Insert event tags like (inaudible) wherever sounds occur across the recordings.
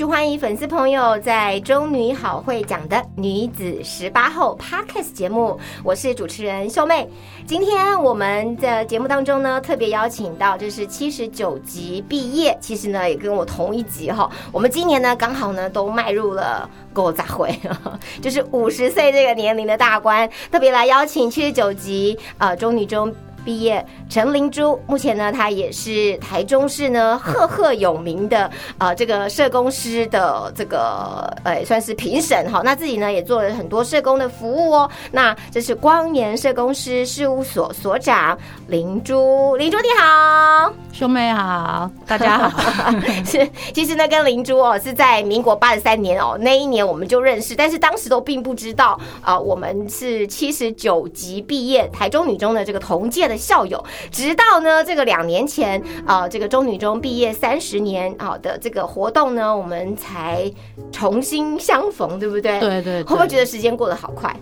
续欢迎粉丝朋友在中女好会讲的女子十八后 Podcast 节目，我是主持人秀妹。今天我们的节目当中呢，特别邀请到这是七十九级毕业，其实呢也跟我同一级哈。我们今年呢刚好呢都迈入了够杂会，(laughs) 就是五十岁这个年龄的大关，特别来邀请七十九级呃中女中。毕业，陈灵珠目前呢，她也是台中市呢赫赫有名的呃这个社工师的这个呃算是评审哈。那自己呢也做了很多社工的服务哦。那这是光年社工师事务所所长灵珠，灵珠你好，兄妹好，大家好。(laughs) 是，其实呢跟灵珠哦是在民国八十三年哦那一年我们就认识，但是当时都并不知道啊我们是七十九级毕业台中女中的这个同届。的校友，直到呢这个两年前啊，这个中女中毕业三十年啊的这个活动呢，我们才重新相逢，对不对？对对，会不会觉得时间过得好快？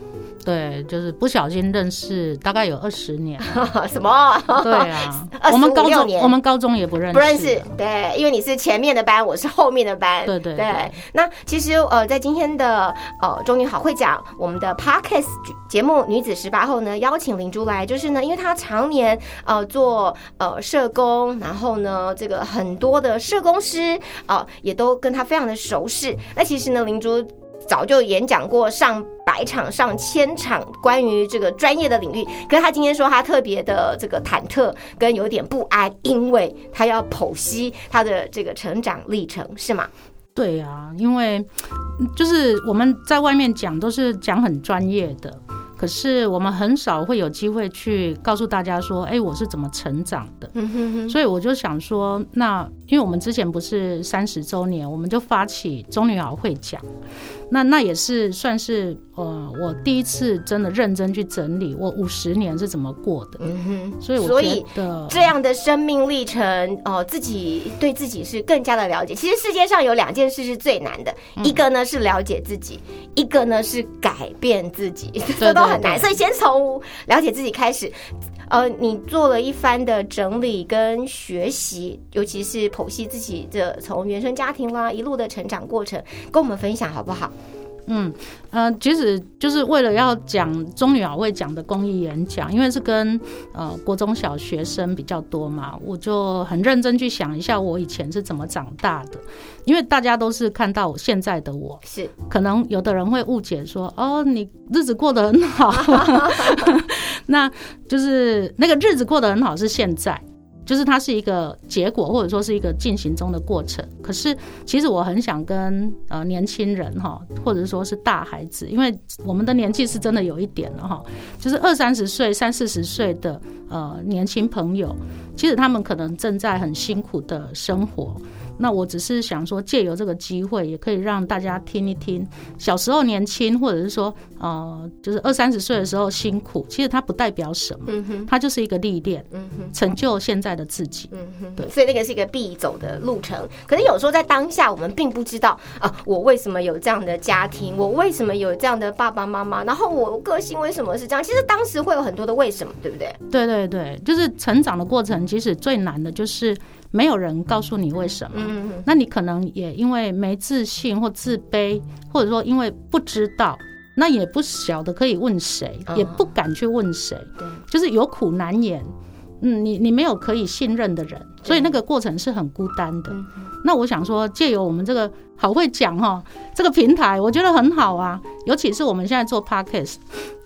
对，就是不小心认识，大概有二十年。(laughs) 什么？对啊，(laughs) 我们高中我们高中也不认识，不认识。对，因为你是前面的班，我是后面的班。对对对。那其实呃，在今天的呃中女好会讲我们的 Podcast 节目《女子十八后》呢，邀请林珠来，就是呢，因为她常常年呃做呃社工，然后呢，这个很多的社工师啊，也都跟他非常的熟识。那其实呢，林珠。早就演讲过上百场、上千场关于这个专业的领域，可是他今天说他特别的这个忐忑跟有点不安，因为他要剖析他的这个成长历程，是吗？对啊，因为就是我们在外面讲都是讲很专业的。可是我们很少会有机会去告诉大家说，哎，我是怎么成长的。所以我就想说，那因为我们之前不是三十周年，我们就发起中女好会讲，那那也是算是呃我第一次真的认真去整理我五十年是怎么过的。嗯哼，所以所以这样的生命历程，哦，自己对自己是更加的了解。其实世界上有两件事是最难的，一个呢是了解自己，一个呢是改变自己。这都。很难，所以先从了解自己开始。呃，你做了一番的整理跟学习，尤其是剖析自己的从原生家庭啦一路的成长过程，跟我们分享好不好？嗯，呃，其实就是为了要讲中女好会讲的公益演讲，因为是跟呃国中小学生比较多嘛，我就很认真去想一下我以前是怎么长大的。因为大家都是看到我现在的我，是可能有的人会误解说，哦，你日子过得很好，(laughs) 那就是那个日子过得很好是现在。就是它是一个结果，或者说是一个进行中的过程。可是，其实我很想跟呃年轻人哈，或者说是大孩子，因为我们的年纪是真的有一点了哈，就是二三十岁、三四十岁的呃年轻朋友，其实他们可能正在很辛苦的生活。那我只是想说，借由这个机会，也可以让大家听一听，小时候年轻，或者是说，呃，就是二三十岁的时候辛苦，其实它不代表什么，嗯，它就是一个历练，成就现在的自己，对，所以那个是一个必走的路程。可是有时候在当下，我们并不知道啊，我为什么有这样的家庭，我为什么有这样的爸爸妈妈，然后我个性为什么是这样？其实当时会有很多的为什么，对不对？对对对，就是成长的过程，其实最难的就是。没有人告诉你为什么，那你可能也因为没自信或自卑，或者说因为不知道，那也不晓得可以问谁，也不敢去问谁，就是有苦难言。嗯，你你没有可以信任的人，所以那个过程是很孤单的。那我想说，借由我们这个好会讲哈，这个平台我觉得很好啊，尤其是我们现在做 podcast。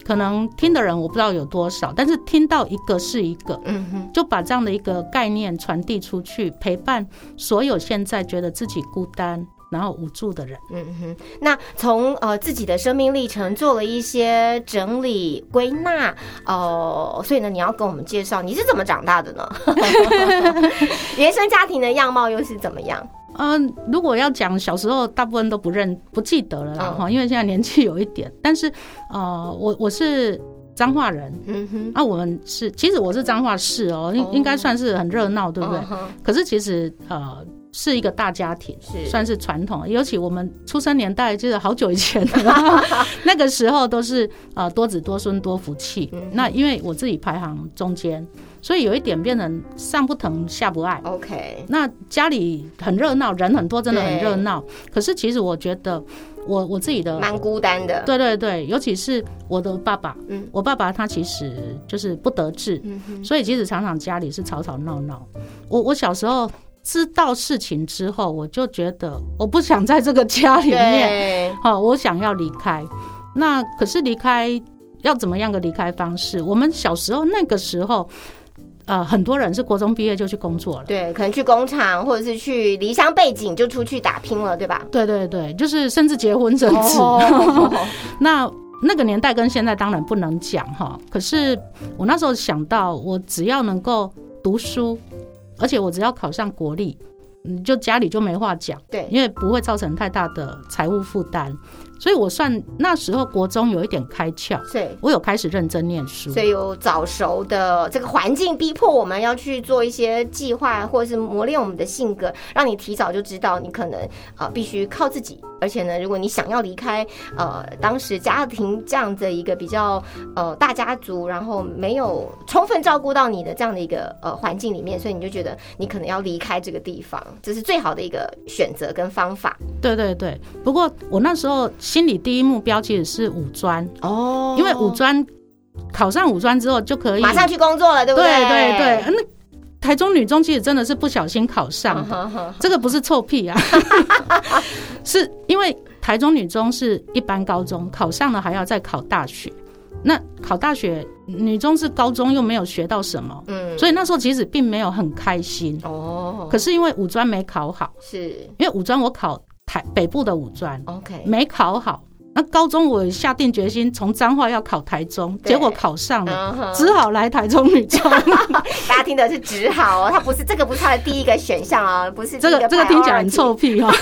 可能听的人我不知道有多少，但是听到一个是一个，嗯哼，就把这样的一个概念传递出去，陪伴所有现在觉得自己孤单，然后无助的人。嗯哼，那从呃自己的生命历程做了一些整理归纳，呃，所以呢，你要跟我们介绍你是怎么长大的呢？(laughs) 原生家庭的样貌又是怎么样？嗯，如果要讲小时候，大部分都不认不记得了哈，因为现在年纪有一点。但是呃，我我是彰化人，嗯哼，啊，我们是其实我是彰化市哦，应哦。应该算是很热闹，对不对？可是其实呃是一个大家庭，是。算是传统，尤其我们出生年代就是好久以前了，(laughs) 那个时候都是呃多子多孙多福气。嗯那因为我自己排行中间，所以有一点变成上不疼下不爱。OK，那家里很热闹，人很多，真的很对热闹。可是其实我觉得我我自己的蛮孤单的。对对对，尤其是我的爸爸，嗯我爸爸他其实就是不得志，嗯，所以其实常常家里是吵吵闹闹。我我小时候知道事情之后，我就觉得我不想在这个家里面，对，好、我想要离开。那可是离开要怎么样的离开方式？我们小时候那个时候，呃，很多人是国中毕业就去工作了。对，可能去工厂或者是去离乡背景就出去打拼了，对吧？对对对，就是甚至结婚生子。哦 (laughs) 那那个年代跟现在当然不能讲哈，可是我那时候想到，我只要能够读书，而且我只要考上国立，嗯，就家里就没话讲，对，因为不会造成太大的财务负担，所以我算那时候国中有一点开窍，对我有开始认真念书。所以有早熟的这个环境逼迫我们要去做一些计划，或者是磨练我们的性格，让你提早就知道你可能呃必须靠自己。而且呢，如果你想要离开呃当时家庭这样的一个比较呃大家族，然后没有充分照顾到你的这样的一个呃环境里面，所以你就觉得你可能要离开这个地方，这是最好的一个选择跟方法。对对对，不过我那时候心里第一目标其实是五专，哦。因为五专考上五专之后就可以马上去工作了，对不对？对对对，那台中女中其实真的是不小心考上的，(laughs) 这个不是臭屁啊，(laughs) 是因为台中女中是一般高中，考上了还要再考大学。那考大学，女中是高中又没有学到什么，嗯，所以那时候其实并没有很开心。哦，可是因为五专没考好，是。因为五专我考台北部的五专。OK，没考好，那高中我下定决心从彰化要考台中，结果考上了，只好来台中女中。(laughs) 大家听的是只好哦，他不是这个不是他的第一个选项啊，不是这个这个听起来很臭屁。(laughs) 屁哦。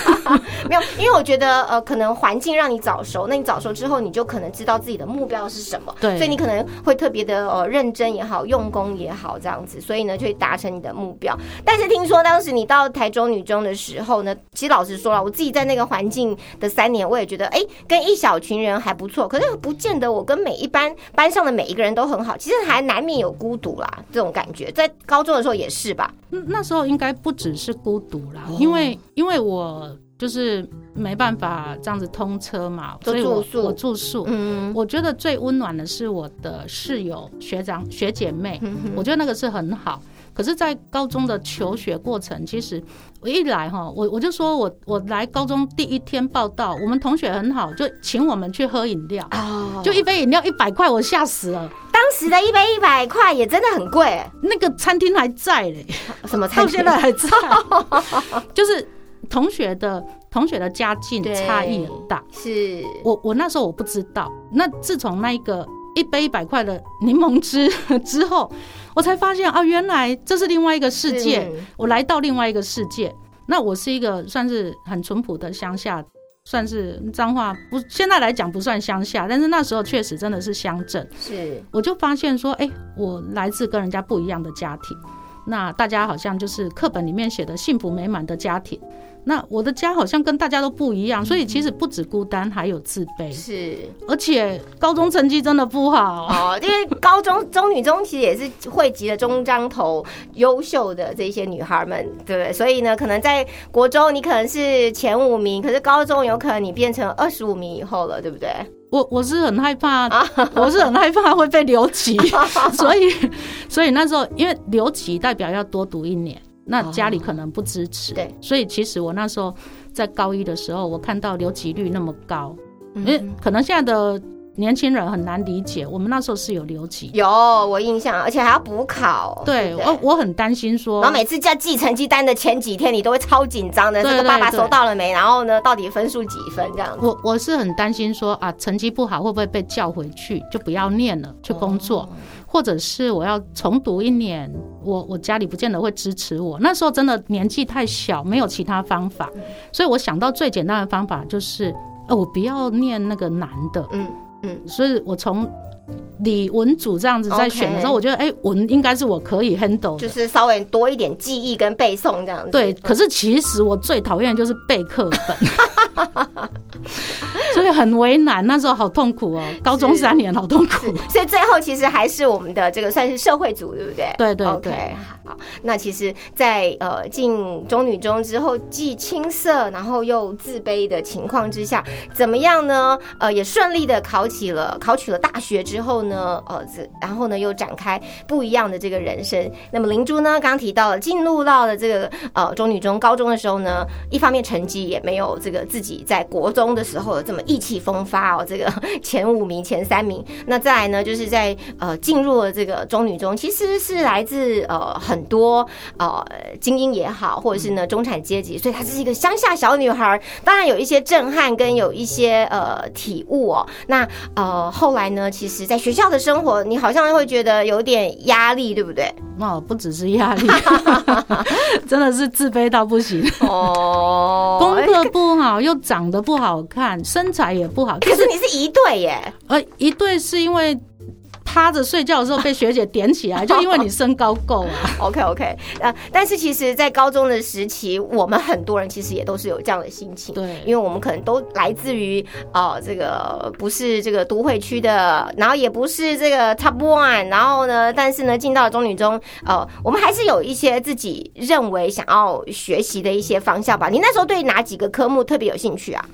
没有，因为我觉得呃，可能环境让你早熟，那你早熟之后，你就可能知道自己的目标是什么，对所以你可能会特别的呃认真也好，用功也好，这样子，所以呢就会达成你的目标。但是听说当时你到台中女中的时候呢，其实老实说了，我自己在那个环境的三年，我也觉得哎，跟一小群人还不错，可是不见得我跟每一班班上的每一个人都很好，其实还难免有孤独啦，这种感觉，在高中的时候也是吧？嗯那时候应该不只是孤独啦，哦因为因为我就是没办法这样子通车嘛，都所以我住宿我住宿。嗯我觉得最温暖的是我的室友、学长、学姐妹，嗯我觉得那个是很好。可是，在高中的求学过程，其实我一来哈，我我就说我我来高中第一天报道，我们同学很好，就请我们去喝饮料，哦。就一杯饮料一百块，我吓死了。当时的一杯一百块也真的很贵，那个餐厅还在嘞，什么餐厅？到现在还在，(laughs) 就是同学的同学的家境差异很大。是。我我那时候我不知道，那自从那一个一杯一百块的柠檬汁 (laughs) 之后，我才发现啊，原来这是另外一个世界，我来到另外一个世界。那我是一个算是很淳朴的乡下，算是脏话不，现在来讲不算乡下，但是那时候确实真的是乡镇。是我就发现说，哎、我来自跟人家不一样的家庭，那大家好像就是课本里面写的幸福美满的家庭，那我的家好像跟大家都不一样，所以其实不止孤单，还有自卑，是而且高中成绩真的不好。哦，因为高中中女中其实也是汇集了中章头优秀的这些女孩们，对不对？所以呢，可能在国中你可能是前五名，可是高中有可能你变成二十五名以后了，对不对？我我是很害怕，我是很害怕会被留级，(laughs) 所以所以那时候因为留级代表要多读一年。那家里可能不支持，对，所以其实我那时候在高一的时候，我看到留级率那么高，因为嗯可能现在的年轻人很难理解，我们那时候是有留级。有我印象，而且还要补考。对，我我很担心说然后，每次叫寄成绩单的前几天，你都会超紧张的。这个爸爸收到了没？然后呢，到底分数几分这样子？我我是很担心说啊，成绩不好会不会被叫回去，就不要念了，去工作，哦或者是我要重读一年，我我家里不见得会支持我。那时候真的年纪太小，没有其他方法，所以我想到最简单的方法就是，呃，我不要念那个难的，嗯嗯，所以我从李文组这样子在选的时候我觉得哎、文应该是我可以 handle。就是稍微多一点记忆跟背诵这样子。对，可是其实我最讨厌就是背课本，所 (laughs) 以很为难。那时候好痛苦哦，高中三年好痛苦。所以最后其实还是我们的这个算是社会组，对不对？对对对好，那其实在，呃进中女中之后，既青涩，然后又自卑的情况之下，怎么样呢？呃，也顺利的考起了考取了大学之后呢，呃，这然后呢又展开不一样的这个人生。那么林珠呢，刚提到了进入到了这个呃中女中高中的时候呢，一方面成绩也没有这个自己在国中的时候这么意气风发哦，这个 (laughs) 前五名、前三名。那再来呢，就是在呃进入了这个中女中，其实是来自呃很多呃精英也好，或者是呢中产阶级，所以她是一个乡下小女孩。当然有一些震撼跟有一些呃体悟哦。那呃后来呢，其实在学校的生活，你好像会觉得有点压力，对不对？哦，不只是压力，真的是自卑到不行。哦功课不好，又长得不好看，身材也不好。可是你是一对耶，呃，一对是因为趴着睡觉的时候被学姐点起来，(laughs) 就因为你身高够啊。OK OK，呃，但是其实，在高中的时期，我们很多人其实也都是有这样的心情，对因为我们可能都来自于呃这个不是这个都会区的，然后也不是这个 Top One，然后呢，但是呢，进到了中女中，呃，我们还是有一些自己认为想要学习的一些方向吧。你那时候对哪几个科目特别有兴趣啊？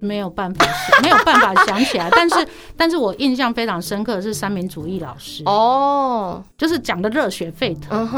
没有办法想，(laughs) 没有办法想起来。但是，但是我印象非常深刻的是三民主义老师，哦，就是讲的热血沸腾。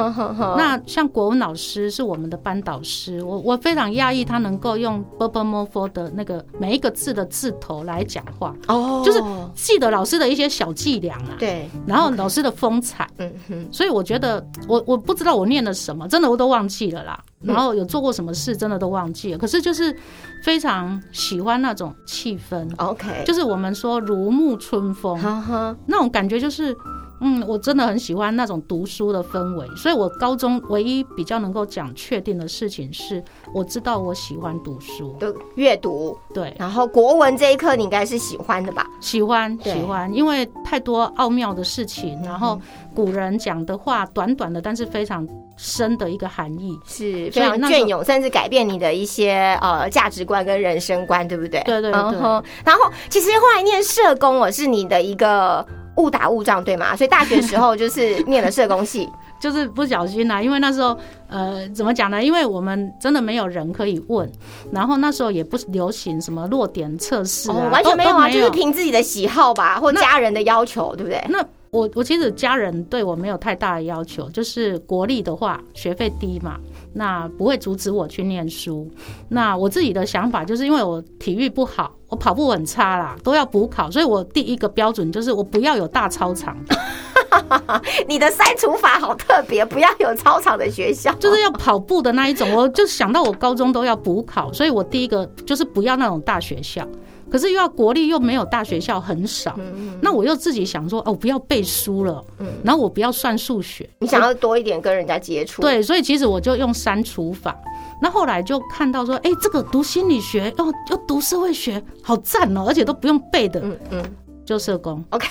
那像国文老师是我们的班导师，我我非常讶异他能够用 b b m f 的那个每一个字的字头来讲话，哦，就是记得老师的一些小伎俩啊，对，然后老师的风采，嗯哼，所以我觉得我我不知道我念了什么，真的我都忘记了啦。然后有做过什么事，真的都忘记了。可是就是非常喜欢那种气氛，OK，就是我们说如沐春风哈哈，那种感觉，就是嗯，我真的很喜欢那种读书的氛围。所以我高中唯一比较能够讲确定的事情是，我知道我喜欢读书，就阅读，对，然后国文这一课你应该是喜欢的吧？喜欢喜欢，因为太多奥妙的事情，然后古人讲的话短短的，但是非常深的一个含义。是非常隽永，甚至改变你的一些呃价值观跟人生观，对不对？对对对嗯哼然后其实后来念社工，我是你的一个误打误撞，对吗？所以大学时候就是念了社工系，(laughs) 就是不小心啦、因为那时候呃怎么讲呢？因为我们真的没有人可以问，然后那时候也不流行什么落点测试啊，哦，完全没有啊，就是凭自己的喜好吧，或家人的要求，对不对？那我我其实家人对我没有太大的要求，就是国立的话学费低嘛，那不会阻止我去念书。那我自己的想法就是因为我体育不好，我跑步很差啦，都要补考，所以我第一个标准就是我不要有大操场，(laughs) 你的删除法好特别，不要有操场的学校，就是要跑步的那一种。我就想到我高中都要补考，所以我第一个就是不要那种大学校。可是又要国立又没有大学校很少，那我又自己想说哦，不要背书了，然后我不要算数学，你想要多一点跟人家接触，，对，所以其实我就用删除法。那后来就看到说，哎、这个读心理学，哦，又读社会学，好赞哦，而且都不用背的，嗯嗯就社工。，OK，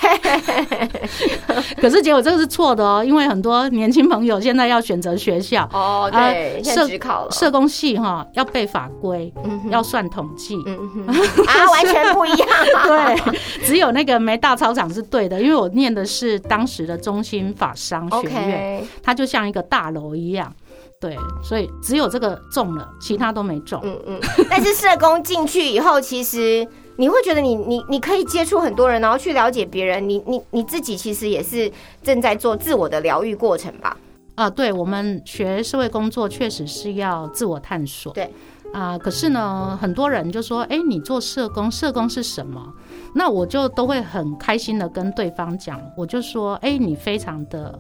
(laughs) 可是结果这个是错的哦，因为很多年轻朋友现在要选择学校，哦，啊对，社考了，社工系哈要背法规，嗯要算统计。啊，(laughs) 完全不一样，(laughs) 对，只有那个没大操场是对的，因为我念的是当时的中心法商学院。它就像一个大楼一样，对，所以只有这个中了，其他都没中。嗯嗯，但是社工进去以后，其实你会觉得你你你可以接触很多人，然后去了解别人，你你你自己其实也是正在做自我的疗愈过程吧？啊，对我们学社会工作确实是要自我探索。对，啊、可是呢，很多人就说：“哎，你做社工，社工是什么？”那我就都会很开心的跟对方讲，我就说：“哎，你非常的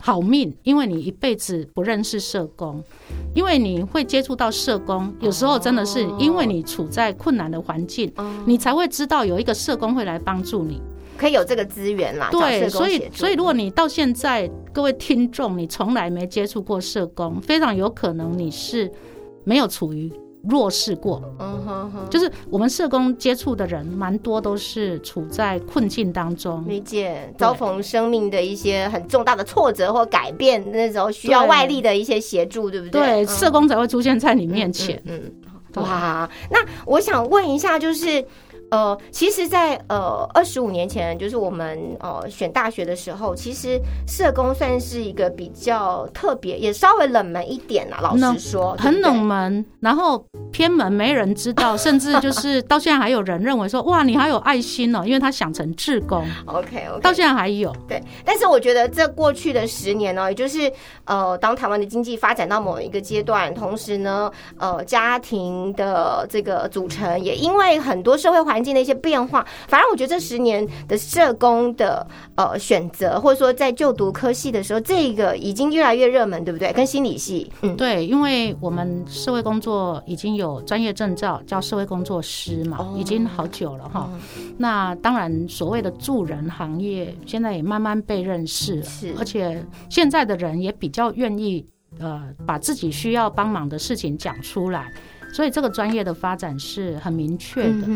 好命，因为你一辈子不认识社工，因为你会接触到社工，有时候真的是因为你处在困难的环境，你才会知道有一个社工会来帮助你。可以有这个资源啦。找对，所以所以如果你到现在各位听众，你从来没接触过社工，非常有可能你是没有处于弱势过。嗯哼哼，就是我们社工接触的人，蛮多都是处在困境当中。理解，遭逢生命的一些很重大的挫折或改变，那时候需要外力的一些协助，对不对？对，嗯社工才会出现在你面前。嗯，对哇，那我想问一下，就是。呃，其实在，呃二十五年前，就是我们呃选大学的时候，其实社工算是一个比较特别，也稍微冷门一点啦。老实说，对很冷门，然后偏门，没人知道，甚至就是 (laughs) 到现在还有人认为说，哇，你好有爱心哦，因为他想成志工，(laughs) OK OK，到现在还有。对，但是我觉得这过去的十年呢，也就是呃，当台湾的经济发展到某一个阶段，同时呢，呃，家庭的这个组成也因为很多社会环境的一些变化，反而我觉得这十年的社工的呃选择，或者说在就读科系的时候，这个已经越来越热门，对不对？跟心理系，嗯，对，因为我们社会工作已经有专业证照，叫社会工作师嘛，哦。已经好久了哈。那当然，所谓的助人行业现在也慢慢被认识了，是。而且现在的人也比较愿意呃把自己需要帮忙的事情讲出来，所以这个专业的发展是很明确的。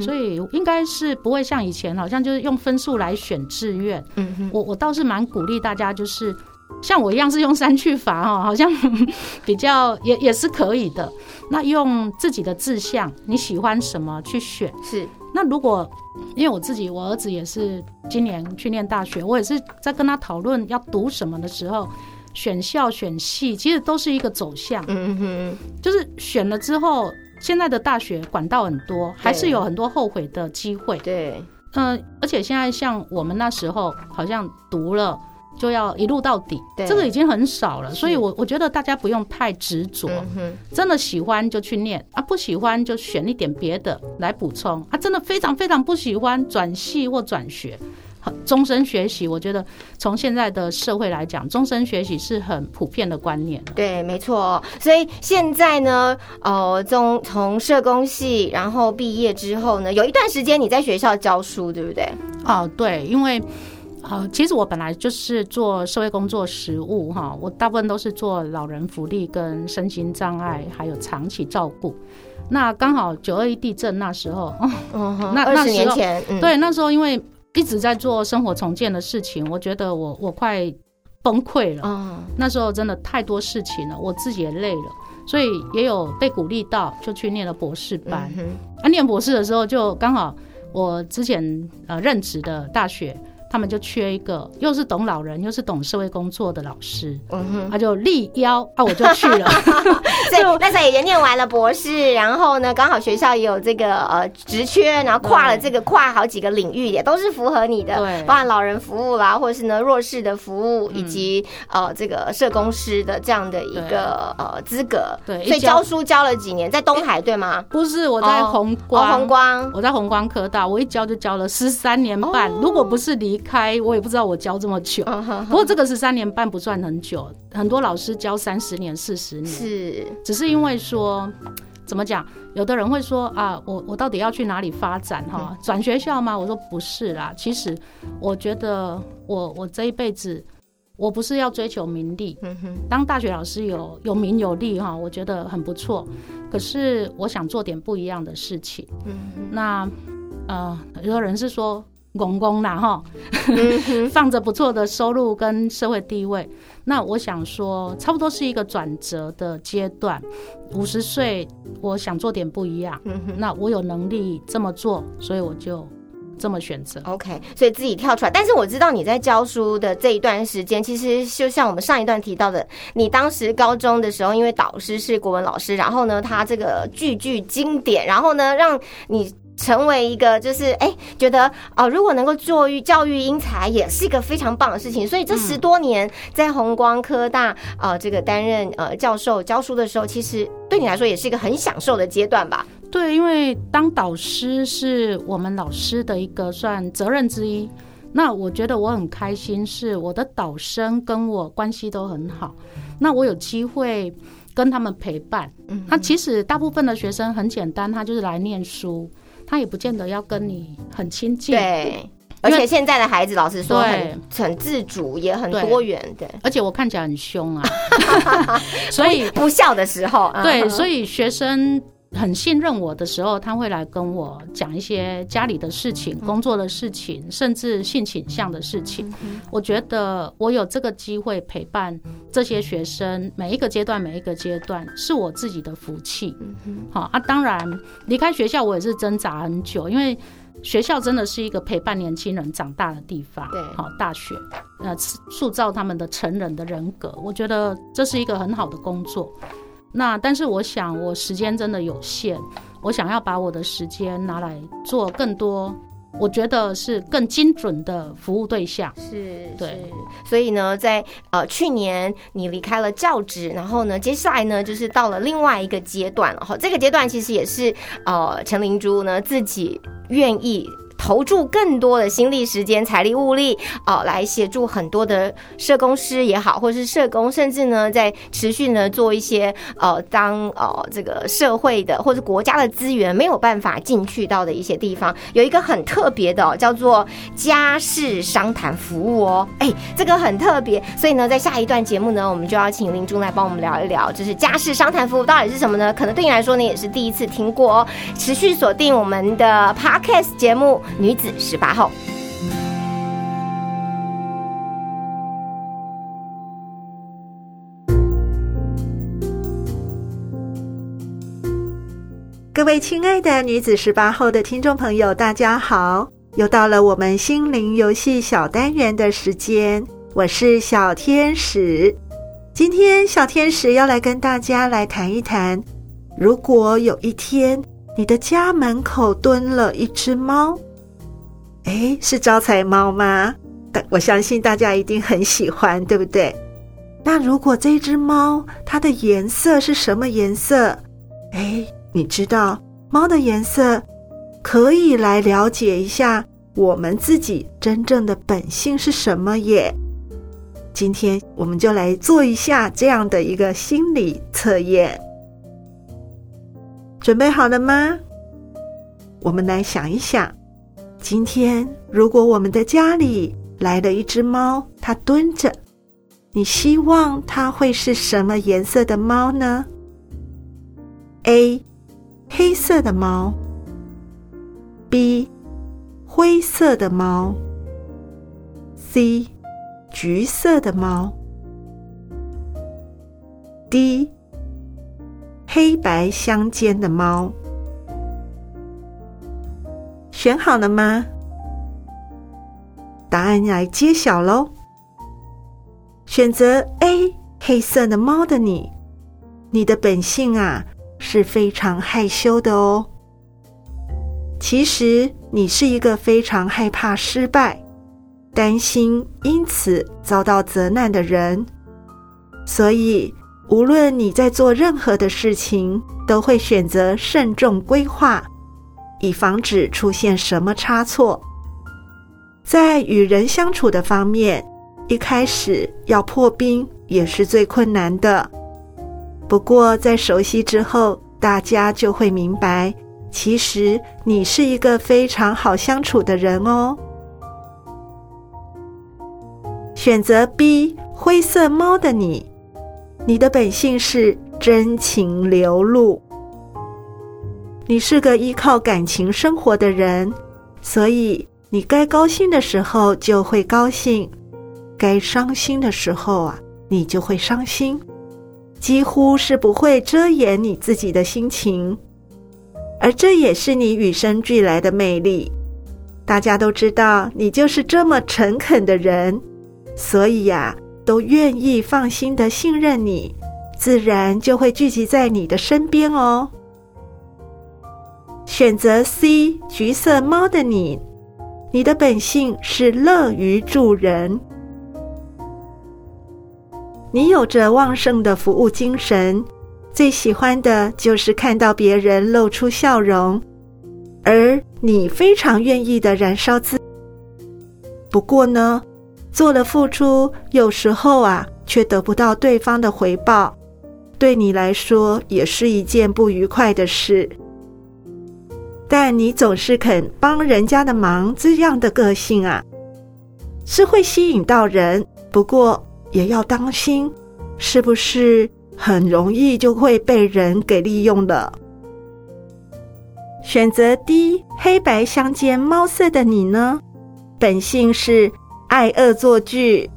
所以应该是不会像以前，好像就是用分数来选志愿。嗯，我我倒是蛮鼓励大家，就是像我一样是用三去法哈，(laughs) 好像 (laughs) 比较也也是可以的。那用自己的志向，你喜欢什么去选。是那如果因为我自己，我儿子也是今年去念大学，我也是在跟他讨论要读什么的时候，选校选系其实都是一个走向，嗯哼，就是选了之后，现在的大学管道很多，还是有很多后悔的机会。对，嗯、而且现在像我们那时候，好像读了就要一路到底对，这个已经很少了。所以我我觉得大家不用太执着，嗯，真的喜欢就去念啊，不喜欢就选一点别的来补充啊。真的非常非常不喜欢转系或转学。好终身学习，我觉得从现在的社会来讲，终身学习是很普遍的观念。对，没错。所以现在呢，呃，从从社工系，然后毕业之后呢，有一段时间你在学校教书，对不对？哦，对，因为呃，其实我本来就是做社会工作实务哈，我大部分都是做老人福利跟身心障碍还有长期照顾。那刚好九二一地震那时候，那二十那年前，嗯，对，那时候因为一直在做生活重建的事情，我觉得我我快崩溃了。嗯，那时候真的太多事情了，我自己也累了，所以也有被鼓励到，就去念了博士班。嗯啊，念博士的时候就刚好我之前呃任职的大学，他们就缺一个又是懂老人又是懂社会工作的老师，嗯哼，他就力邀啊，我就去了。(laughs) 所以那时候也念完了博士，然后呢，刚好学校也有这个呃职缺，然后跨了这个跨好几个领域，也都是符合你的，对包含老人服务啦，或是呢弱势的服务，以及呃这个社工师的这样的一个呃资格。对所以教教书教了几年，在东海对吗？不是我在哦红哦，光，红光。我在红光科大，我一教就教了十三年半。哦如果不是离开，我也不知道我教这么久。不过这个是三年半不算很久，很多老师教三十年、四十年，是，只是因为说。怎么讲？有的人会说啊，我我到底要去哪里发展哈？转学校吗？我说不是啦。其实我觉得我我这一辈子，我不是要追求名利，嗯哼，当大学老师有有名有利哈，我觉得很不错。可是我想做点不一样的事情。嗯，那呃，有的人是说公公啦哈，(laughs) 放着不错的收入跟社会地位。那我想说，差不多是一个转折的阶段。五十岁，我想做点不一样。那我有能力这么做，所以我就这么选择。OK，所以自己跳出来。但是我知道你在教书的这一段时间，其实就像我们上一段提到的，你当时高中的时候，因为导师是国文老师，然后呢，他这个句句经典，然后呢，让你。成为一个就是哎，觉得哦，如果能够做育教育英才，也是一个非常棒的事情。所以这十多年在红光科大啊，这个担任呃教授教书的时候，其实对你来说也是一个很享受的阶段吧？对，因为当导师是我们老师的一个算责任之一。那我觉得我很开心，是我的导生跟我关系都很好。那我有机会跟他们陪伴。嗯，那其实大部分的学生很简单，他就是来念书，他也不见得要跟你很亲近。对，而且现在的孩子，老实说，很很自主，也很多元。对，而且我看起来很凶啊，(laughs) 所以不笑的时候，对，所以学生。很信任我的时候，他会来跟我讲一些家里的事情、工作的事情，甚至性倾向的事情。我觉得我有这个机会陪伴这些学生，每一个阶段、每一个阶段，是我自己的福气。好啊，当然离开学校，我也是挣扎很久，因为学校真的是一个陪伴年轻人长大的地方。对，好，大学呃，塑造他们的成人的人格，我觉得这是一个很好的工作。那但是我想，我时间真的有限，我想要把我的时间拿来做更多，我觉得是更精准的服务对象。是，对。所以呢，在呃去年你离开了教职，然后呢，接下来呢就是到了另外一个阶段了。哈，这个阶段其实也是呃陈灵珠呢自己愿意。投注更多的心力、时间、财力、物力，哦，来协助很多的社工师也好，或是社工，甚至呢，在持续呢做一些呃，当呃这个社会的或者国家的资源没有办法进去到的一些地方，有一个很特别的叫做家事商谈服务哦，哎，这个很特别，所以呢，在下一段节目呢，我们就要请林中来帮我们聊一聊，就是家事商谈服务到底是什么呢？可能对你来说呢，也是第一次听过哦。持续锁定我们的 Podcast 节目。女子十八号，各位亲爱的女子十八号的听众朋友，大家好！又到了我们心灵游戏小单元的时间，我是小天使。今天小天使要来跟大家来谈一谈，如果有一天你的家门口蹲了一只猫。哎，是招财猫吗？但我相信大家一定很喜欢，对不对？那如果这只猫它的颜色是什么颜色？哎，你知道猫的颜色可以来了解一下我们自己真正的本性是什么耶？今天我们就来做一下这样的一个心理测验，准备好了吗？我们来想一想。今天，如果我们的家里来了一只猫，它蹲着，你希望它会是什么颜色的猫呢？A. 黑色的猫。B. 灰色的猫。C. 橘色的猫。D. 黑白相间的猫。选好了吗？答案来揭晓喽！选择 A 黑色的猫的你，你的本性啊是非常害羞的哦。其实你是一个非常害怕失败、担心因此遭到责难的人，所以无论你在做任何的事情，都会选择慎重规划。以防止出现什么差错，在与人相处的方面，一开始要破冰也是最困难的。不过在熟悉之后，大家就会明白，其实你是一个非常好相处的人哦。选择 B 灰色猫的你，你的本性是真情流露。你是个依靠感情生活的人，所以你该高兴的时候就会高兴，该伤心的时候啊，你就会伤心，几乎是不会遮掩你自己的心情，而这也是你与生俱来的魅力。大家都知道你就是这么诚恳的人，所以呀，都愿意放心的信任你，自然就会聚集在你的身边哦。选择 C 橘色猫的你，你的本性是乐于助人，你有着旺盛的服务精神，最喜欢的就是看到别人露出笑容，而你非常愿意的燃烧自。不过呢，做了付出，有时候啊，却得不到对方的回报，对你来说也是一件不愉快的事。但你总是肯帮人家的忙，这样的个性啊，是会吸引到人。不过也要当心，是不是很容易就会被人给利用了？选择 D 黑白相间猫色的你呢？本性是爱恶作剧，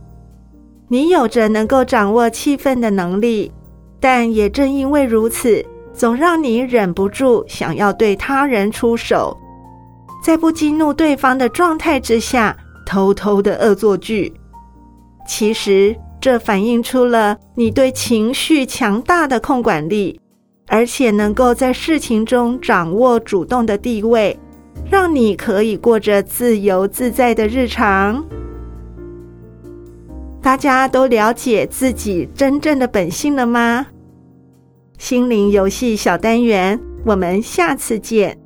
你有着能够掌握气氛的能力，但也正因为如此。总让你忍不住想要对他人出手，在不激怒对方的状态之下，偷偷的恶作剧。其实这反映出了你对情绪强大的控管力，而且能够在事情中掌握主动的地位，让你可以过着自由自在的日常。大家都了解自己真正的本性了吗？心灵游戏小单元，我们下次见。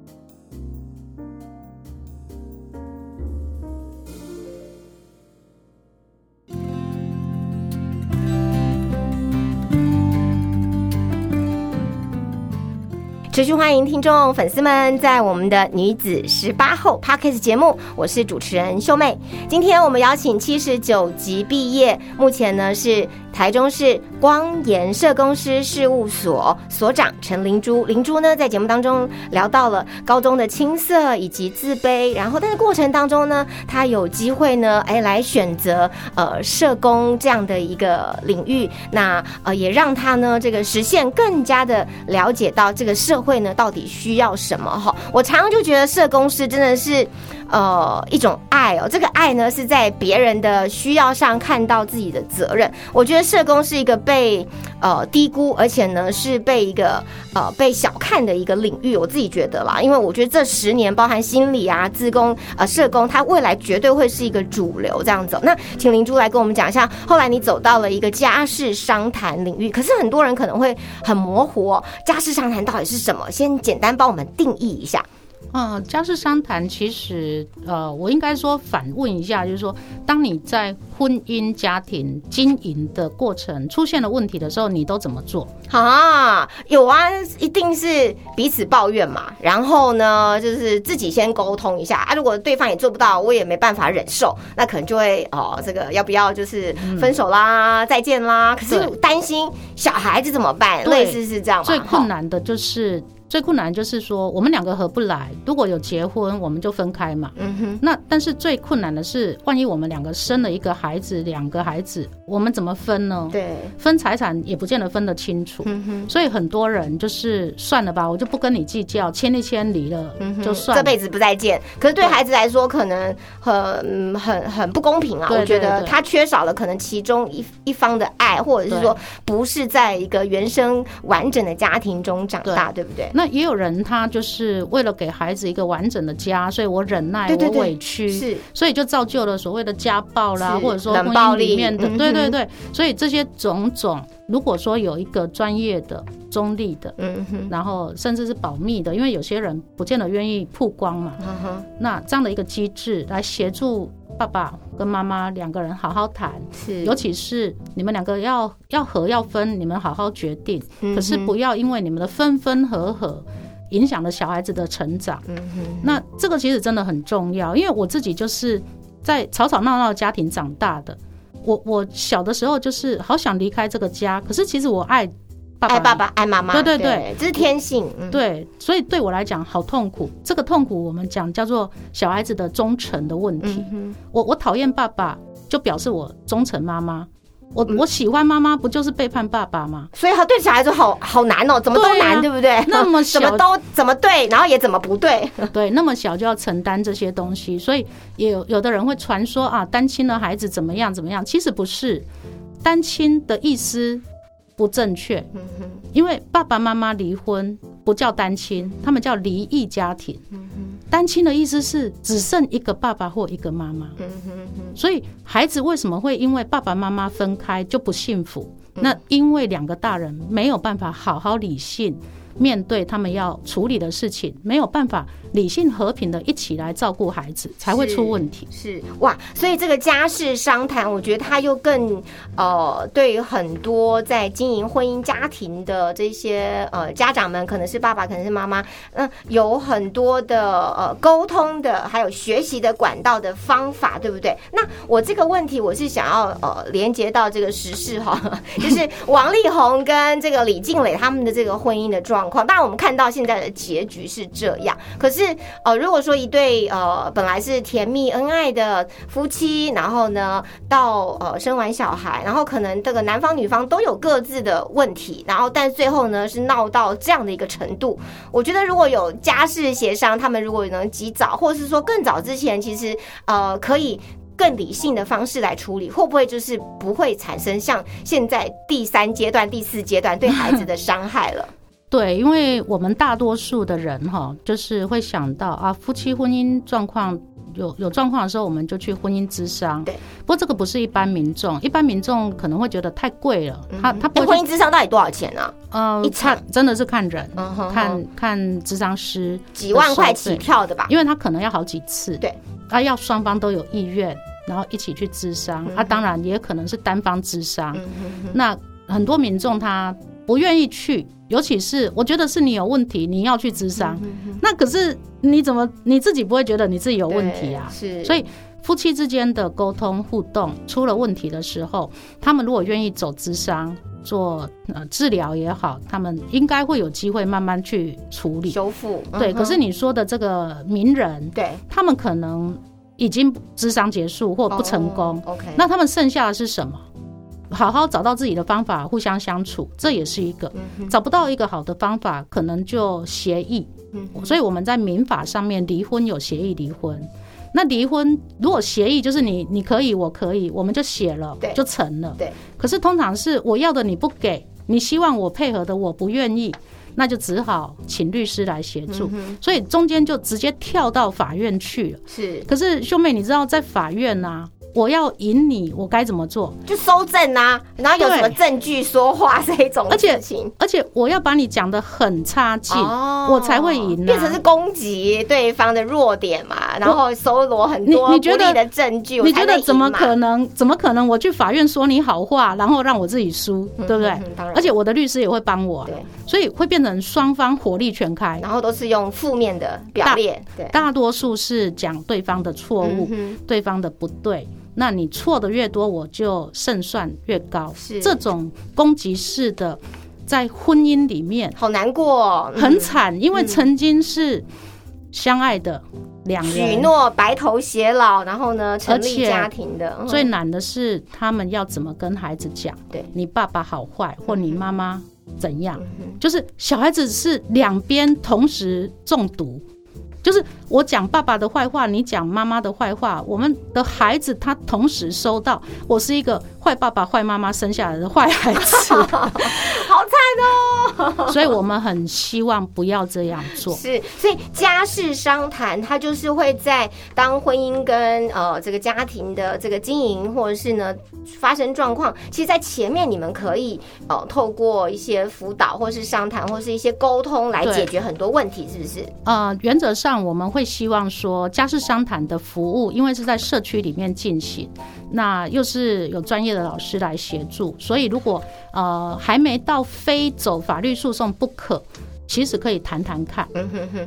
持续欢迎听众粉丝们在我们的女子十八后 Podcast 节目，我是主持人秀妹。今天我们邀请七十九级毕业，目前呢是。台中市光研社公司事务所所长陈灵珠，灵珠呢在节目当中聊到了高中的青涩以及自卑，然后但是过程当中呢，他有机会呢，哎来选择呃社工这样的一个领域，那呃也让他呢这个实现更加的了解到这个社会呢到底需要什么哈。我常常就觉得社工师真的是。呃，一种爱哦，这个爱呢是在别人的需要上看到自己的责任。我觉得社工是一个被呃低估，而且呢是被一个呃被小看的一个领域。我自己觉得啦，因为我觉得这十年包含心理啊、自工呃社工，它未来绝对会是一个主流这样走。那请灵珠来跟我们讲一下，后来你走到了一个家事商谈领域，可是很多人可能会很模糊，家事商谈到底是什么？先简单帮我们定义一下。嗯，家事商谈其实，呃，我应该说反问一下，就是说，当你在婚姻家庭经营的过程出现了问题的时候，你都怎么做？啊，有啊，一定是彼此抱怨嘛，然后呢，就是自己先沟通一下啊。如果对方也做不到，我也没办法忍受，那可能就会哦，这个要不要就是分手啦，再见啦？可是担心小孩子怎么办？类似是这样，最困难的就是。最困难就是说，我们两个合不来。如果有结婚，我们就分开嘛。嗯哼。那但是最困难的是，万一我们两个生了一个孩子，两个孩子，我们怎么分呢？对，分财产也不见得分得清楚。所以很多人就是算了吧，我就不跟你计较，签一签离了嗯就算，这辈子不再见。可是对孩子来说，可能很很很不公平啊。我觉得他缺少了可能其中一一方的爱，或者是说不是在一个原生完整的家庭中长大，对不对？那也有人，他就是为了给孩子一个完整的家，所以我忍耐，我委屈，是，所以就造就了所谓的家暴啦，或者说婚姻里面的，对对对，所以这些种种，如果说有一个专业的、中立的，嗯哼，然后甚至是保密的，因为有些人不见得愿意曝光嘛，那这样的一个机制来协助。爸爸跟妈妈两个人好好谈，是，尤其是你们两个要要合要分，你们好好决定。可是不要因为你们的分分合合，影响了小孩子的成长。那这个其实真的很重要，因为我自己就是在吵吵闹闹的家庭长大的。我我小的时候就是好想离开这个家，可是其实我爱。爱爸爸，爱妈妈，对对对，这是天性。对，所以对我来讲好痛苦。这个痛苦我们讲叫做小孩子的忠诚的问题。我我讨厌爸爸，就表示我忠诚妈妈。我我喜欢妈妈，不就是背叛爸爸吗？所以他对小孩子好好难哦，怎么都难，对不对？那么小，怎么都怎么对，然后也怎么不对？(laughs) 对，那么小就要承担这些东西，所以也有有的人会传说啊，单亲的孩子怎么样怎么样？其实不是，单亲的意思。不正确，因为爸爸妈妈离婚，不叫单亲，他们叫离异家庭。单亲的意思是只剩一个爸爸或一个妈妈。所以孩子为什么会因为爸爸妈妈分开就不幸福？那因为两个大人没有办法好好理性面对他们要处理的事情，没有办法。理性和平的一起来照顾孩子，才会出问题。是哇，所以这个家事商谈，我觉得他又更呃，对于很多在经营婚姻家庭的这些呃家长们，可能是爸爸，可能是妈妈，嗯，有很多的呃沟通的，还有学习的管道的方法，对不对？那我这个问题，我是想要呃连接到这个时事哈，(laughs) 就是王力宏跟这个李静蕾他们的这个婚姻的状况。当然，我们看到现在的结局是这样，可是。呃，如果说一对呃本来是甜蜜恩爱的夫妻，然后呢到呃生完小孩，然后可能这个男方女方都有各自的问题，然后但最后呢是闹到这样的一个程度，我觉得如果有家事协商，他们如果能及早，或是说更早之前，其实呃可以更理性的方式来处理，会不会就是不会产生像现在第三阶段、第四阶段对孩子的伤害了？对，因为我们大多数的人哈，就是会想到啊，夫妻婚姻状况有有状况的时候，我们就去婚姻之商。对，不过这个不是一般民众，一般民众可能会觉得太贵了。他他婚姻之商到底多少钱呢？嗯，看真的是看人，看看智商师几万块起跳的吧，因为他可能要好几次。对，啊，要双方都有意愿，然后一起去智商。啊，当然也可能是单方智商。那很多民众他。不愿意去，尤其是我觉得是你有问题，你要去咨商。那可是你怎么你自己不会觉得你自己有问题啊？是，所以夫妻之间的沟通互动出了问题的时候，他们如果愿意走咨商做呃治疗也好，他们应该会有机会慢慢去处理修复。对，可是你说的这个名人，对，他们可能已经咨商结束或不成功。OK，那他们剩下的是什么？好好找到自己的方法，互相相处，这也是一个。找不到一个好的方法，可能就协议。所以我们在民法上面离婚有协议离婚。那离婚如果协议就是你你可以我可以，我们就写了，就成了。对。可是通常是我要的你不给，你希望我配合的我不愿意，那就只好请律师来协助。所以中间就直接跳到法院去了。是。可是兄妹，你知道在法院呢？我要赢你，我该怎么做？就收证啊，然后有什么证据说话这一种事情，而且我要把你讲的很差劲，我才会赢，变成是攻击对方的弱点嘛，然后搜罗很多不利的证据，你觉得怎么可能？怎么可能？我去法院说你好话，然后让我自己输，对不对？而且我的律师也会帮我，对，所以会变成双方火力全开，然后都是用负面的表列，对，大多数是讲对方的错误，对方的不对。那你错的越多，我就胜算越高。是这种攻击式的，在婚姻里面好难过，很惨，因为曾经是相爱的两人，许诺白头偕老，然后呢成立家庭的。最难的是他们要怎么跟孩子讲？对你爸爸好坏，或你妈妈怎样？就是小孩子是两边同时中毒。就是我讲爸爸的坏话，你讲妈妈的坏话，我们的孩子他同时收到，我是一个坏爸爸、坏妈妈生下来的坏孩子，(laughs) 好惨哦！所以我们很希望不要这样做。(laughs) 是，所以家事商谈，他就是会在当婚姻跟呃这个家庭的这个经营，或者是呢发生状况，其实，在前面你们可以呃透过一些辅导，或是商谈，或是一些沟通来解决很多问题，是不是？呃，原则上。我们会希望说，家事商谈的服务，因为是在社区里面进行，那又是有专业的老师来协助，所以如果呃还没到非走法律诉讼不可，其实可以谈谈看。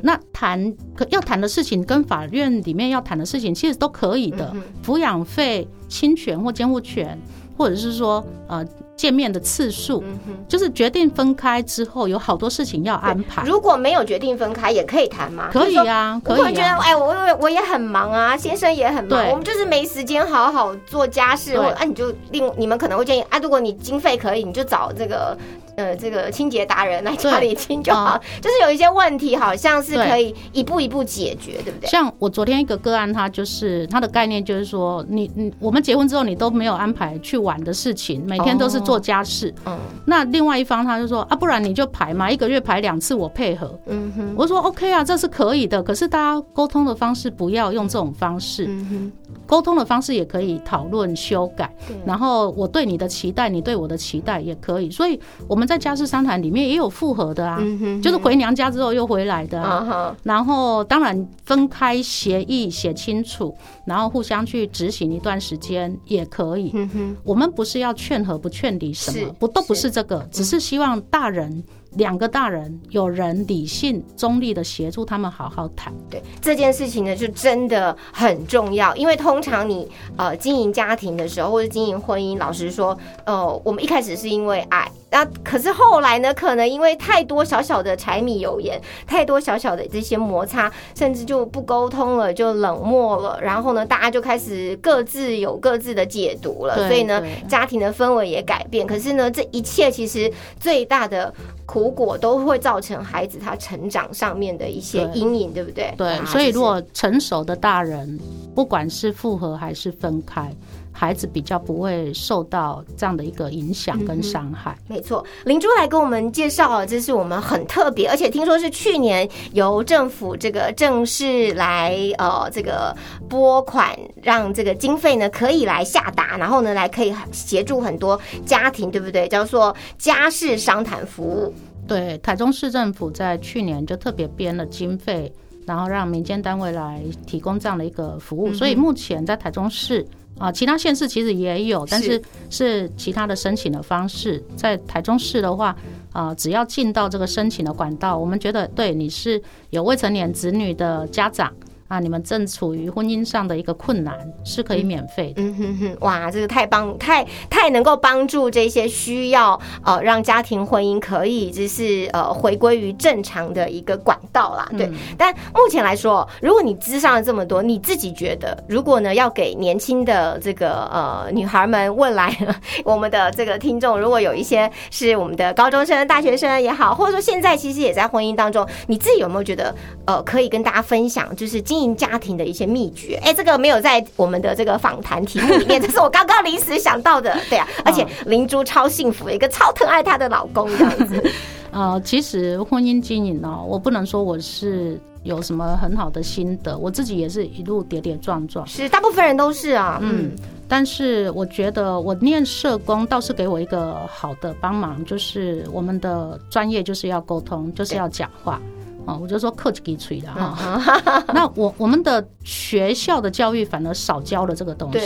那谈可要谈的事情，跟法院里面要谈的事情，其实都可以的。抚养费、侵权或监护权，或者是说呃。见面的次数，就是决定分开之后，有好多事情要安排。如果没有决定分开，也可以谈吗？可以啊，可以。我觉得，哎，我我也很忙啊，先生也很忙，我们就是没时间好好做家事。或啊，你就另你们可能会建议啊，如果你经费可以，你就找这个。呃，这个清洁达人来家里清就好，就是有一些问题，好像是可以一步一步解决，对不对？像我昨天一个个案，他就是他的概念就是说，你你我们结婚之后，你都没有安排去玩的事情，每天都是做家事。嗯那另外一方他就说啊，不然你就排嘛，一个月排两次，我配合。嗯哼，我说 OK 啊，这是可以的。可是大家沟通的方式不要用这种方式，嗯哼，沟通的方式也可以讨论修改。对然后我对你的期待，你对我的期待也可以。所以我们在家事商谈里面也有复合的啊，嗯哼，就是回娘家之后又回来的、啊。啊哈，然后当然分开协议写清楚，然后互相去执行一段时间也可以。嗯哼，我们不是要劝和不劝离什是么，不都不是是这个，只是希望大人两个大人有人理性中立的协助他们好好谈。对这件事情呢，就真的很重要，因为通常你呃经营家庭的时候，或者经营婚姻，老实说，呃，我们一开始是因为爱，那可是后来呢，可能因为太多小小的柴米油盐，太多小小的这些摩擦，甚至就不沟通了，就冷漠了，然后呢，大家就开始各自有各自的解读了，所以呢，家庭的氛围也改变。可是呢，这一切其实最大的苦果都会造成孩子他成长上面的一些阴影，对不对？对，啊所以如果成熟的大人，不管是复合还是分开，孩子比较不会受到这样的一个影响跟伤害。没错，灵珠来跟我们介绍，这是我们很特别，而且听说是去年由政府这个正式来呃这个拨款，让这个经费呢可以来下达，然后呢来可以协助很多家庭，对不对？叫做家事商谈服务。对，台中市政府在去年就特别编了经费，然后让民间单位来提供这样的一个服务。所以目前在台中市啊、其他县市其实也有，但是是其他的申请的方式。在台中市的话，啊、只要进到这个申请的管道，我们觉得对你是有未成年子女的家长。啊，你们正处于婚姻上的一个困难，是可以免费的。嗯哼哼，哇，这个太帮太太能够帮助这些需要呃让家庭婚姻可以就是呃回归于正常的一个管道啦。对，但目前来说，如果你知上了这么多，你自己觉得，如果呢要给年轻的这个呃女孩们，未来我们的这个听众，如果有一些是我们的高中生、大学生也好，或者说现在其实也在婚姻当中，你自己有没有觉得呃可以跟大家分享，就是经营家庭的一些秘诀？哎，这个没有在我们的这个访谈题目里面，(laughs) 这是我刚刚临时想到的。对啊，而且灵珠超幸福，一个超疼爱她的老公这样子。(laughs) 呃，其实婚姻经营呢、我不能说我是有什么很好的心得，我自己也是一路跌跌撞撞。是，大部分人都是啊。嗯嗯，但是我觉得我念社工倒是给我一个好的帮忙，就是我们的专业就是要沟通，就是要讲话。哦，我就说客气给吹的哈。那我我们的学校的教育反而少教了这个东西，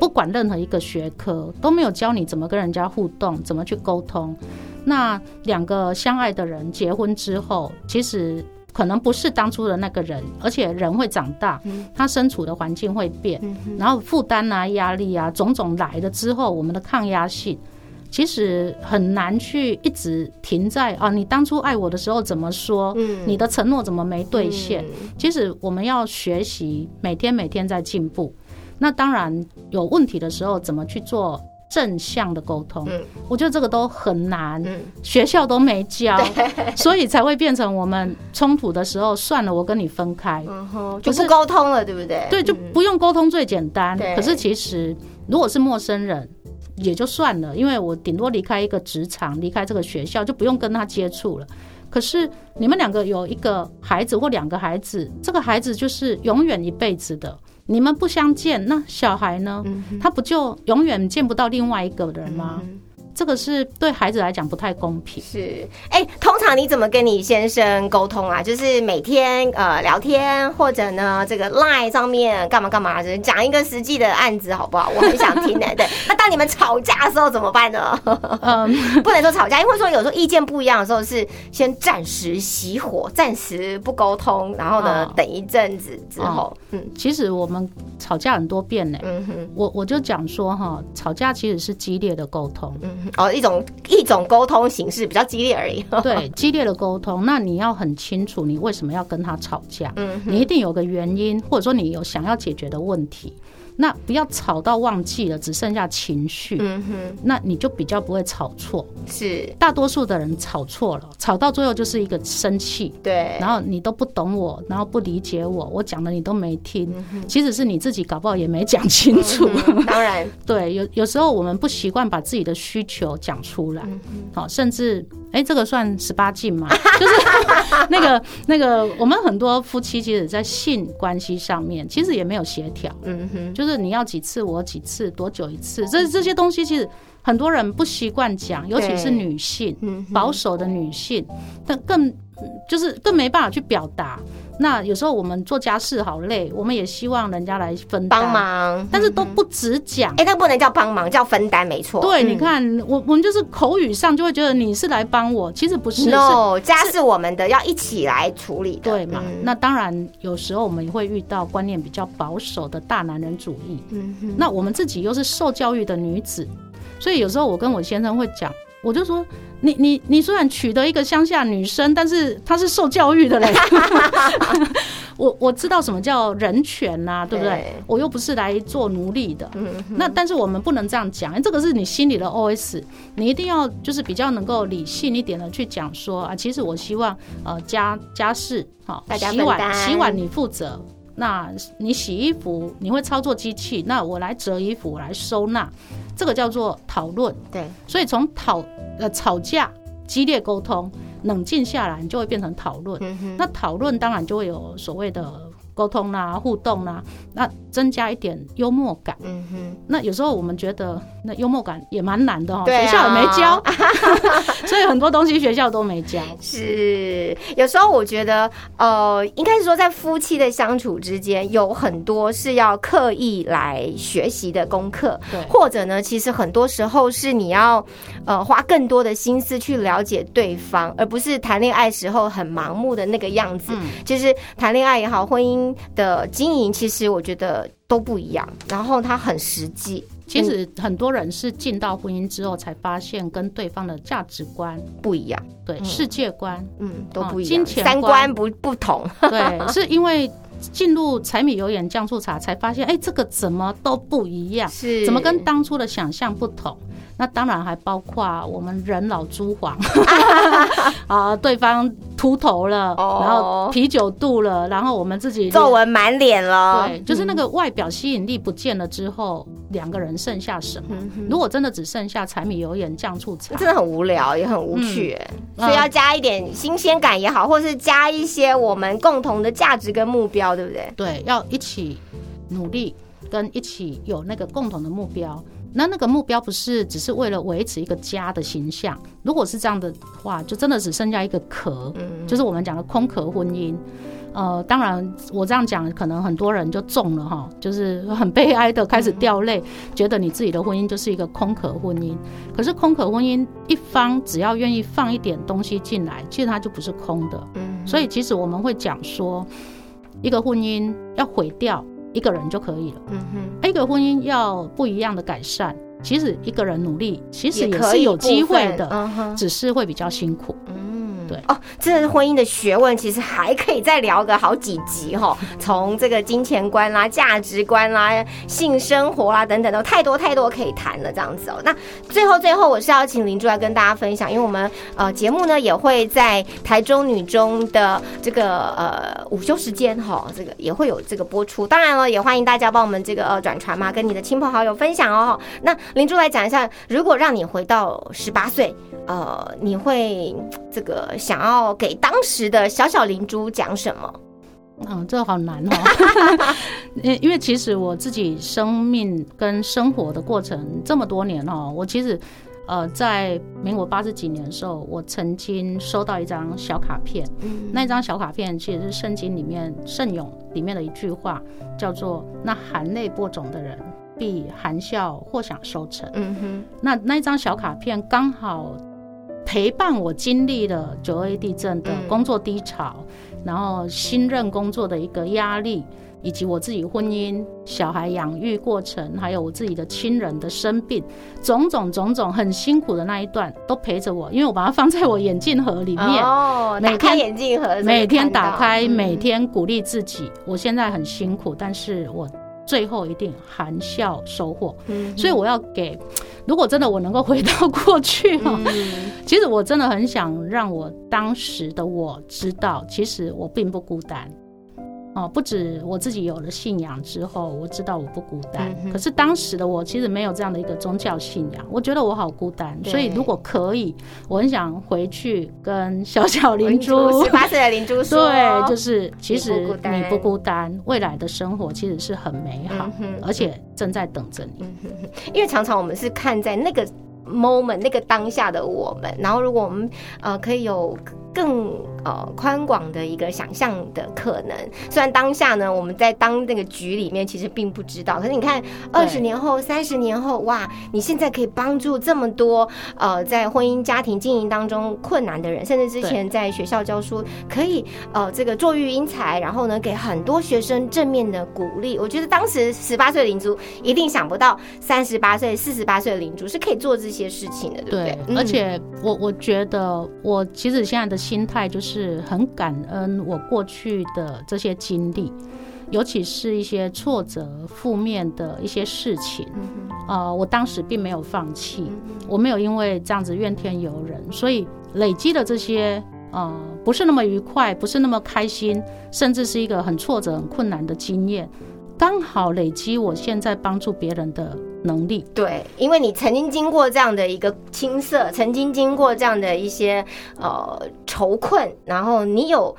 不管任何一个学科都没有教你怎么跟人家互动，怎么去沟通。那两个相爱的人结婚之后，其实可能不是当初的那个人，而且人会长大，他身处的环境会变，然后负担啊、压力啊种种来了之后，我们的抗压性。其实很难去一直停在啊，你当初爱我的时候怎么说？嗯你的承诺怎么没兑现？嗯其实我们要学习，每天每天在进步。那当然有问题的时候，怎么去做正向的沟通？嗯我觉得这个都很难，嗯学校都没教，(laughs) 所以才会变成我们冲突的时候，算了，我跟你分开。就是不沟通了，对不对？对，就嗯不用沟通最简单。对可是其实如果是陌生人。也就算了，因为我顶多离开一个职场，离开这个学校，就不用跟他接触了。可是你们两个有一个孩子或两个孩子，这个孩子就是永远一辈子的。你们不相见，那小孩呢？嗯他不就永远见不到另外一个人吗？嗯这个是对孩子来讲不太公平。是，哎、通常你怎么跟你先生沟通啊？就是每天呃聊天，或者呢这个 line 上面干嘛干嘛，就是讲一个实际的案子好不好？我很想听的。(laughs) 对，那当你们吵架的时候怎么办呢？嗯，(laughs) 不能说吵架，因为说有时候意见不一样的时候是先暂时熄火，暂时不沟通，然后呢、哦等一阵子之后，嗯其实我们吵架很多遍呢。嗯哼我我就讲说哈，吵架其实是激烈的沟通。嗯哼，哦一种一种沟通形式比较激烈而已。(laughs) 对，激烈的沟通，那你要很清楚你为什么要跟他吵架，嗯你一定有个原因，或者说你有想要解决的问题。那不要吵到忘记了，只剩下情绪，嗯哼，那你就比较不会吵错。是。大多数的人吵错了，吵到最后就是一个生气，对，然后你都不懂我，然后不理解我，我讲的你都没听，嗯其实是你自己搞不好也没讲清楚。(laughs) 当然，对，有有时候我们不习惯把自己的需求讲出来，嗯好、甚至哎，这个算十八禁吗？(laughs) 就是 (laughs) 那个那个，我们很多夫妻其实，在性关系上面，其实也没有协调，嗯哼，就是你要几次我几次，多久一次，这这些东西其实很多人不习惯讲，尤其是女性，保守的女性，但更就是更没办法去表达。那有时候我们做家事好累，我们也希望人家来分担帮，忙，但是都不只讲。哎，那不能叫帮忙，叫分担，没错。对，嗯你看，我我们就是口语上就会觉得你是来帮我，其实不是，No，家是我们的，要一起来处理的。对嘛？嗯那当然，有时候我们会遇到观念比较保守的大男人主义。嗯哼，那我们自己又是受教育的女子，所以有时候我跟我先生会讲，我就说，你你你虽然娶得一个乡下女生，但是她是受教育的嘞。(laughs) 我我知道什么叫人权呐、对不对对？我又不是来做奴隶的。嗯那但是我们不能这样讲，这个是你心里的 OS，你一定要就是比较能够理性一点的去讲说啊，其实我希望呃家家事好、大家洗碗洗碗你负责，那你洗衣服你会操作机器，那我来折衣服，我来收纳，这个叫做讨论。对，所以从讨呃吵架、激烈沟通，冷静下来，你就会变成讨论。嗯，那讨论当然就会有所谓的沟通啦、互动啦，那增加一点幽默感。嗯哼，那有时候我们觉得那幽默感也蛮难的哈、对啊学校也没教，(laughs) 所以很多东西学校都没教。是，有时候我觉得，呃，应该是说在夫妻的相处之间，有很多是要刻意来学习的功课，对或者呢，其实很多时候是你要，呃，花更多的心思去了解对方，而不是谈恋爱时候很盲目的那个样子。嗯就是谈恋爱也好，婚姻的经营，其实我觉得都不一样，然后它很实际，其实很多人是进到婚姻之后才发现跟对方的价值观、不一样，对、世界观，嗯，都哦不一样，金钱三观观不不同，对，是因为进入柴米油盐酱醋茶才发现，哎，这个怎么都不一样，是。怎么跟当初的想象不同？那当然还包括我们人老珠黄。(laughs) 啊，对方秃头了，哦。然后啤酒肚了，然后我们自己皱纹满脸了，对，就是那个外表吸引力不见了之后，两个人剩下什么？嗯如果真的只剩下柴米油盐酱醋茶，真的很无聊，也很无趣、所以要加一点新鲜感也好，或是加一些我们共同的价值跟目标，对不对？对，要一起努力，跟一起有那个共同的目标。那那个目标不是只是为了维持一个家的形象，如果是这样的话，就真的只剩下一个壳，嗯就是我们讲的空壳婚姻。呃，当然我这样讲，可能很多人就中了哈，就是很悲哀的开始掉泪，觉得你自己的婚姻就是一个空壳婚姻。可是空壳婚姻一方只要愿意放一点东西进来，其实它就不是空的。嗯，所以其实我们会讲说，一个婚姻要毁掉一个人就可以了，嗯哼，一个婚姻要不一样的改善，其实一个人努力，其实也是有机会的，只是会比较辛苦。嗯，对哦，这是婚姻的学问，其实还可以再聊个好几集哈、(laughs) 从这个金钱观啦、价值观啦、性生活啦等等，都太多太多可以谈了，这样子哦。那最后最后，我是要请林珠来跟大家分享，因为我们呃节目呢也会在台中女中的这个呃午休时间哈、这个也会有这个播出。当然了，也欢迎大家帮我们这个呃转传嘛，跟你的亲朋好友分享哦。那林珠来讲一下，如果让你回到十八岁，呃，你会这个想要给当时的小小灵珠讲什么？嗯，这个好难哦，(laughs) 因因为其实我自己生命跟生活的过程这么多年哦，我其实呃在民国八十几年的时候，我曾经收到一张小卡片，嗯那张小卡片其实是圣经里面圣咏里面的一句话，叫做“那含泪播种的人必含笑或享收成”。嗯哼，那那张小卡片刚好陪伴我经历了九二一地震的嗯工作低潮，然后新任工作的一个压力，以及我自己婚姻、小孩养育过程，还有我自己的亲人的生病，种种种种很辛苦的那一段都陪着我，因为我把它放在我眼镜盒里面。哦，每天眼镜盒，每天打开，嗯每天鼓励自己。我现在很辛苦，但是我最后一定含笑收获。嗯所以我要给，如果真的我能够回到过去哈、嗯其实我真的很想让我当时的我知道，其实我并不孤单。哦，不止我自己有了信仰之后，我知道我不孤单。嗯可是当时的我其实没有这样的一个宗教信仰，我觉得我好孤单。所以如果可以，我很想回去跟小小 (laughs) 灵珠十八岁的灵珠 (laughs) 说，对，就是其你实你不孤单，未来的生活其实是很美好，嗯而且正在等着你。因为常常我们是看在那个 moment 那个当下的我们，然后如果我们呃可以有更呃宽广的一个想象的可能，虽然当下呢我们在当那个局里面其实并不知道，可是你看二十年后、三十年后，哇，你现在可以帮助这么多呃在婚姻家庭经营当中困难的人，甚至之前在学校教书，可以呃这个坐育英才，然后呢给很多学生正面的鼓励。我觉得当时十八岁的灵珠一定想不到三十八岁、四十八岁的灵珠是可以做这些事情的，对不对？而且我我觉得我其实现在的心态就是很感恩我过去的这些经历，尤其是一些挫折、负面的一些事情。嗯呃，我当时并没有放弃，嗯我没有因为这样子怨天尤人，所以累积的这些呃不是那么愉快，不是那么开心，甚至是一个很挫折、很困难的经验，刚好累积我现在帮助别人的能力。对，因为你曾经经过这样的一个青涩，曾经经过这样的一些呃愁困，然后你有。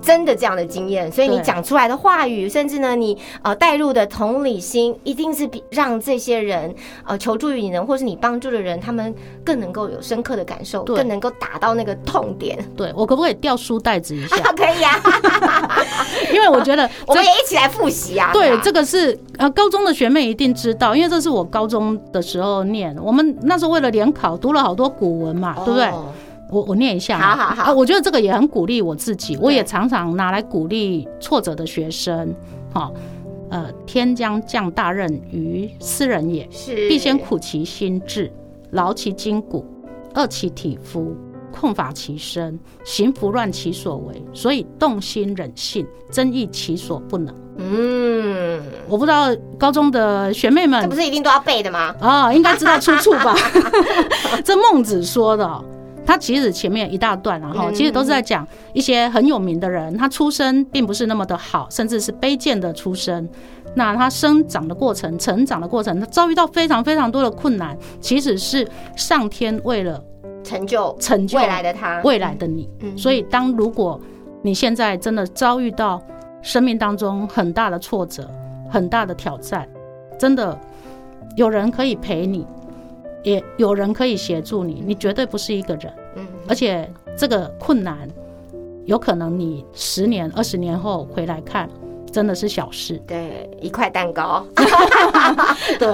真的这样的经验，所以你对讲出来的话语，甚至呢，你呃带入的同理心，一定是比让这些人呃求助于你的，或是你帮助的人，他们更能够有深刻的感受，更能够打到那个痛点。对我可不可以掉书袋子一下？(laughs) 啊，可以啊，(laughs) 因为我觉得 (laughs) 我们也一起来复习啊。对，吧这个是呃，高中的学妹一定知道，因为这是我高中的时候念。我们那时候为了联考，读了好多古文嘛，对不对？哦我我念一下，好好好啊，我觉得这个也很鼓励我自己，我也常常拿来鼓励挫折的学生。好、呃，天将降大任于斯人也，是必先苦其心志，劳其筋骨，饿其体肤，空乏其身，行拂乱其所为，所以动心忍性，增益其所不能。嗯，我不知道高中的学妹们这不是一定都要背的吗？啊、应该知道出处吧？(laughs) 这孟子说的哦、他其实前面一大段，然后嗯其实都是在讲一些很有名的人，他出身并不是那么的好，甚至是卑贱的出身。那他生长的过程、成长的过程，他遭遇到非常非常多的困难，其实是上天为了成就成就未来的他，未来的你。嗯所以，当如果你现在真的遭遇到生命当中很大的挫折、很大的挑战，真的有人可以陪你，也有人可以协助你，你绝对不是一个人。嗯，而且这个困难，有可能你十年、二十年后回来看，真的是小事。对，一块蛋糕，(laughs) 对，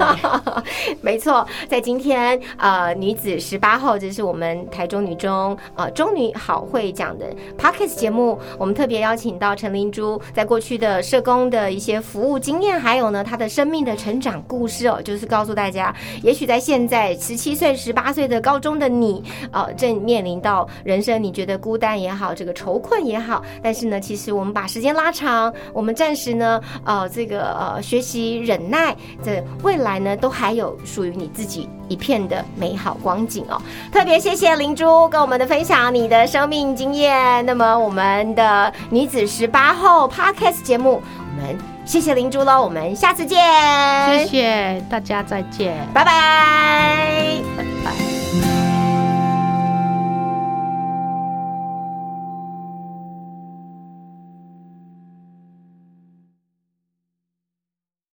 (laughs) 没错，在今天呃女子十八号，这是我们台中女中呃中女好会讲的 Podcast 节目，我们特别邀请到陈灵珠，在过去的社工的一些服务经验，还有呢她的生命的成长故事哦，就是告诉大家，也许在现在十七岁、十八岁的高中的你，呃，正面临到人生你觉得孤单也好，这个愁困也好，但是呢，其实我们把时间拉长，我们暂时呢，呃，这个呃学习忍耐，这未来呢，都还有属于你自己一片的美好光景哦。特别谢谢灵珠跟我们的分享你的生命经验。那么我们的女子十八后 Podcast 节目，我们谢谢灵珠喽，我们下次见，谢谢大家，再见。拜拜。